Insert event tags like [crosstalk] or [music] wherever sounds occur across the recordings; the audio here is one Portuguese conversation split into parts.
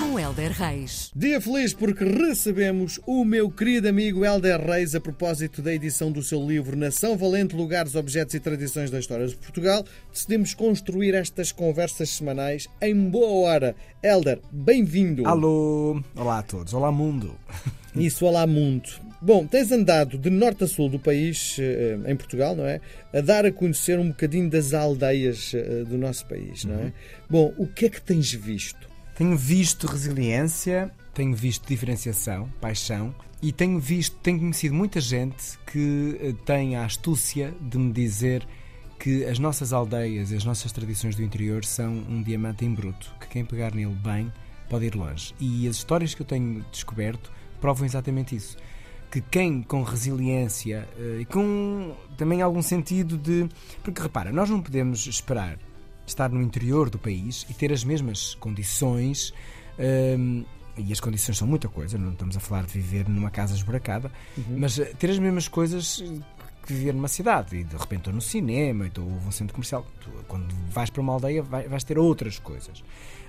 Com Helder Reis. Dia feliz porque recebemos o meu querido amigo Helder Reis a propósito da edição do seu livro Nação Valente, Lugares, Objetos e Tradições da História de Portugal. Decidimos construir estas conversas semanais em boa hora. Helder, bem-vindo. Alô, olá a todos, olá mundo. [laughs] Isso, olá mundo. Bom, tens andado de norte a sul do país, eh, em Portugal, não é? A dar a conhecer um bocadinho das aldeias eh, do nosso país, não é? Uhum. Bom, o que é que tens visto? Tenho visto resiliência, tenho visto diferenciação, paixão e tenho visto, tenho conhecido muita gente que eh, tem a astúcia de me dizer que as nossas aldeias e as nossas tradições do interior são um diamante em bruto, que quem pegar nele bem pode ir longe. E as histórias que eu tenho descoberto provam exatamente isso que quem com resiliência eh, e com também algum sentido de. Porque repara, nós não podemos esperar estar no interior do país e ter as mesmas condições. Um, e as condições são muita coisa, não estamos a falar de viver numa casa esburacada, uhum. mas eh, ter as mesmas coisas que viver numa cidade. E de repente estou no cinema, estou num centro comercial. Tu, quando vais para uma aldeia, vai, vais ter outras coisas.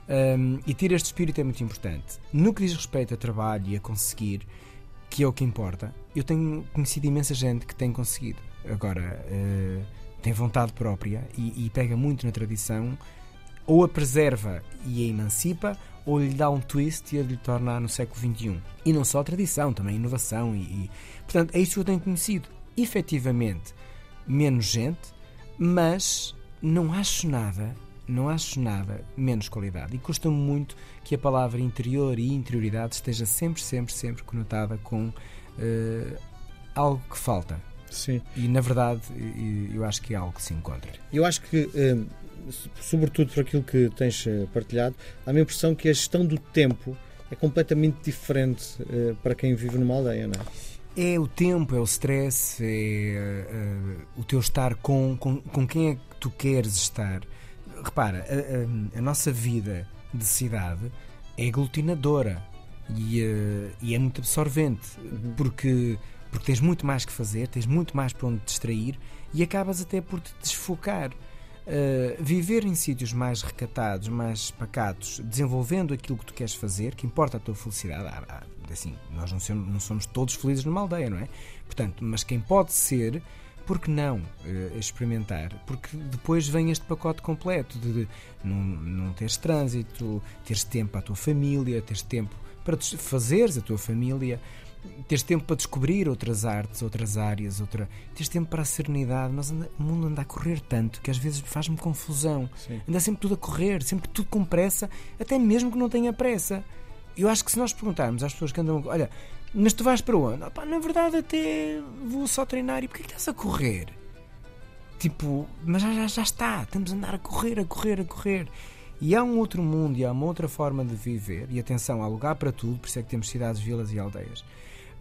Um, e ter este espírito é muito importante. No que diz respeito a trabalho e a conseguir, que é o que importa. Eu tenho conhecido imensa gente que tem conseguido. Agora, uh, tem vontade própria e, e, pega muito na tradição, ou a preserva e a emancipa, ou lhe dá um twist e a lhe torna no século XXI. E não só a tradição, também a inovação. E, e, portanto, é isso que eu tenho conhecido. Efetivamente, menos gente, mas não acho nada não acho nada menos qualidade. E custa-me muito que a palavra interior e interioridade esteja sempre, sempre, sempre conotada com uh, algo que falta. Sim. E na verdade, eu acho que é algo que se encontra. Eu acho que, eh, sobretudo por aquilo que tens eh, partilhado, há a minha impressão que a gestão do tempo é completamente diferente para quem vive numa aldeia, não é? É o tempo, é o stress, é o teu estar com, com, com quem é que tu queres estar repara, a, a, a, nossa vida de cidade é aglutinadora e, e é muito absorvente, uhum. porque, porque tens muito mais que fazer, tens muito mais para onde te distrair e acabas até por te desfocar. Uh, viver em sítios mais recatados, mais pacatos, desenvolvendo aquilo que tu queres fazer, que importa a tua felicidade. Assim, nós não somos, não somos todos felizes numa aldeia, não é? Portanto, mas quem pode ser por que não uh, experimentar? Porque depois vem este pacote completo de, de não, não teres trânsito, teres tempo a tua família, teres tempo para fazeres a tua família, teres tempo para descobrir outras artes, outras áreas, outra, teres tempo para a serenidade. Mas anda, o mundo anda a correr tanto que às vezes faz-me confusão. Sim. Anda sempre tudo a correr, sempre tudo com pressa, até mesmo que não tenha pressa. Eu acho que se nós perguntarmos às pessoas que andam, olha, mas tu vais para onde? Opa, na verdade, até vou só treinar. E porquê que estás a correr? Tipo, mas já, já, já está. Estamos a andar a correr, a correr, a correr. E há um outro mundo e há uma outra forma de viver. E atenção, há lugar para tudo, por isso é que temos cidades, vilas e aldeias.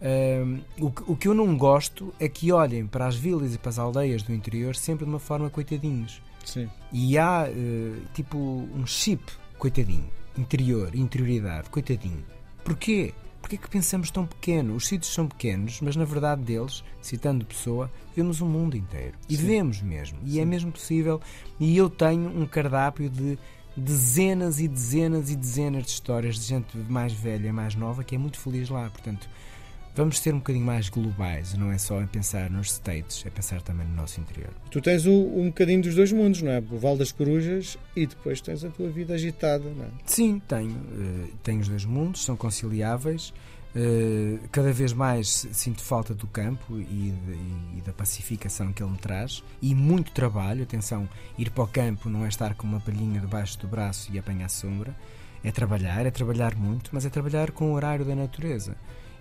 Um, o, que, o que eu não gosto é que olhem para as vilas e para as aldeias do interior sempre de uma forma coitadinhos. Sim. E há uh, tipo um chip coitadinho, interior, interioridade, coitadinho. Porquê? Porquê que pensamos tão pequeno? Os sítios são pequenos, mas na verdade deles, citando Pessoa, vemos o mundo inteiro. E Sim. vemos mesmo. E é Sim. é mesmo possível. E eu tenho um cardápio de dezenas e dezenas e dezenas de histórias de gente mais velha e mais nova que é muito feliz lá. Portanto, vamos ser um bocadinho mais globais, não é só em pensar nos States, é pensar também no nosso interior. Tu tens o, um bocadinho dos dois mundos, não é? O Val das Corujas e depois tens a tua vida agitada, não é? Sim, tenho. Uh, tenho os dois mundos, são conciliáveis. Uh, cada vez mais sinto falta do campo e, de, e, da pacificação que ele me traz e muito trabalho. Atenção, ir para o campo não é estar com uma palhinha debaixo do braço e apanhar sombra, é trabalhar, é trabalhar muito, mas é trabalhar com o horário da natureza.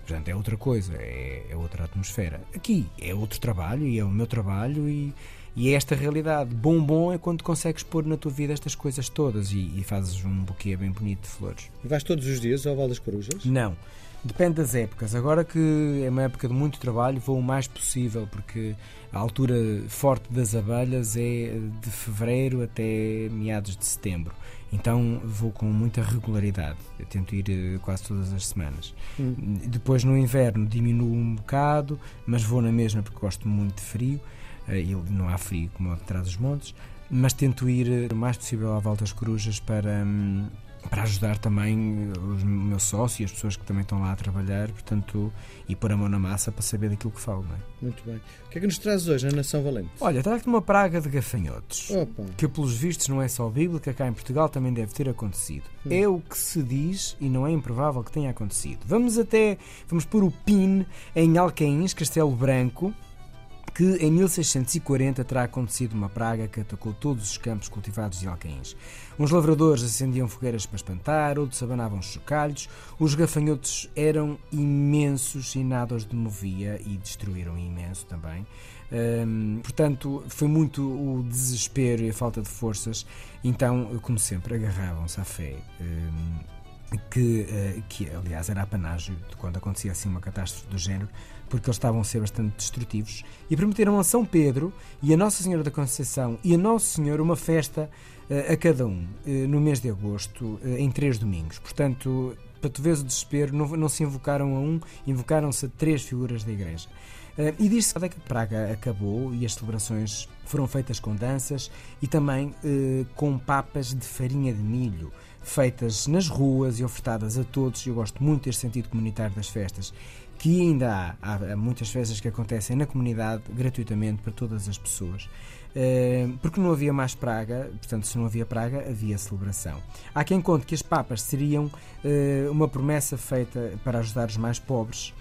Portanto, é outra coisa, é, é, outra atmosfera. Aqui é outro trabalho e é o meu trabalho e, e é esta realidade. Bom, bom é quando consegues pôr na tua vida estas coisas todas e, e fazes um buquê bem bonito de flores. E vais todos os dias ao Val das Corujas? Não. Depende das épocas. Agora que é uma época de muito trabalho, vou o mais possível, porque a altura forte das abelhas é de fevereiro até meados de setembro. Então vou com muita regularidade. Eu tento ir eh, quase todas as semanas. Hum. Depois no inverno diminuo um bocado, mas vou na mesma porque gosto muito de frio. E não há frio como atrás dos montes, mas tento ir o mais possível à volta das corujas para. Hum, para ajudar também o meu sócio e as pessoas que também estão lá a trabalhar, portanto, e pôr a mão na massa para saber daquilo que falo. É? Muito bem. O que é que nos traz hoje na Nação Valente? Olha, trago-te uma praga de gafanhotos. Opa. Que, pelos vistos, não é só bíblica, cá em Portugal também deve ter acontecido. Hum. É o que se diz e não é improvável que tenha acontecido. Vamos até, vamos pôr o PIN em Alcaíns, Castelo Branco, que em 1640 terá acontecido uma praga que atacou todos os campos cultivados de alcaíns. Uns lavradores acendiam fogueiras para espantar, outros abanavam os chocalhos, os gafanhotos eram imensos e nada os demovia e destruíram imenso também. Hum, portanto, foi muito o desespero e a falta de forças, então, como sempre, agarravam-se à fé. Hum, que, uh, que aliás era apanágio de quando acontecia assim uma catástrofe do género, porque eles estavam a ser bastante destrutivos, e permitiram a São Pedro e a Nossa Senhora da Conceição e a Nosso Senhor uma festa uh, a cada um, uh, no mês de agosto, em três domingos. Portanto, para tu veres o desespero, não, não se invocaram a um, invocaram-se a três figuras da Igreja. E diz-se que Praga acabou e as celebrações foram feitas com danças e também com papas de farinha de milho, feitas nas ruas e ofertadas a todos. Eu gosto muito deste sentido comunitário das festas, que ainda há, há muitas festas que acontecem na comunidade gratuitamente para todas as pessoas. Uh, porque não havia mais praga, portanto, se não havia praga, havia celebração. Há quem conte que as papas seriam uh, uma promessa feita para ajudar os mais pobres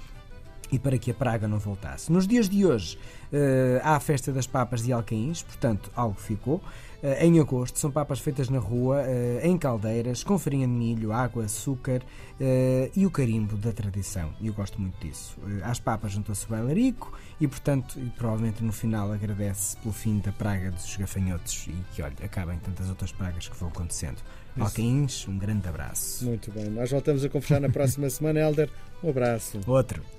e para que a praga não voltasse. Nos dias de hoje uh, há a festa das papas de Alcaíns, portanto algo ficou. Uh, em agosto são papas feitas na rua, uh, em caldeiras, com farinha de milho, água, açúcar e o carimbo da tradição. E eu gosto muito disso. às papas junta-se o bailarico e, portanto, e provavelmente no final agradece pelo fim da praga dos gafanhotos e que, olha, acabem tantas outras pragas que vão acontecendo. Isso. Alcaíns, um grande abraço. Muito bem. Nós voltamos a conversar na próxima semana, Helder. Um abraço. Outro.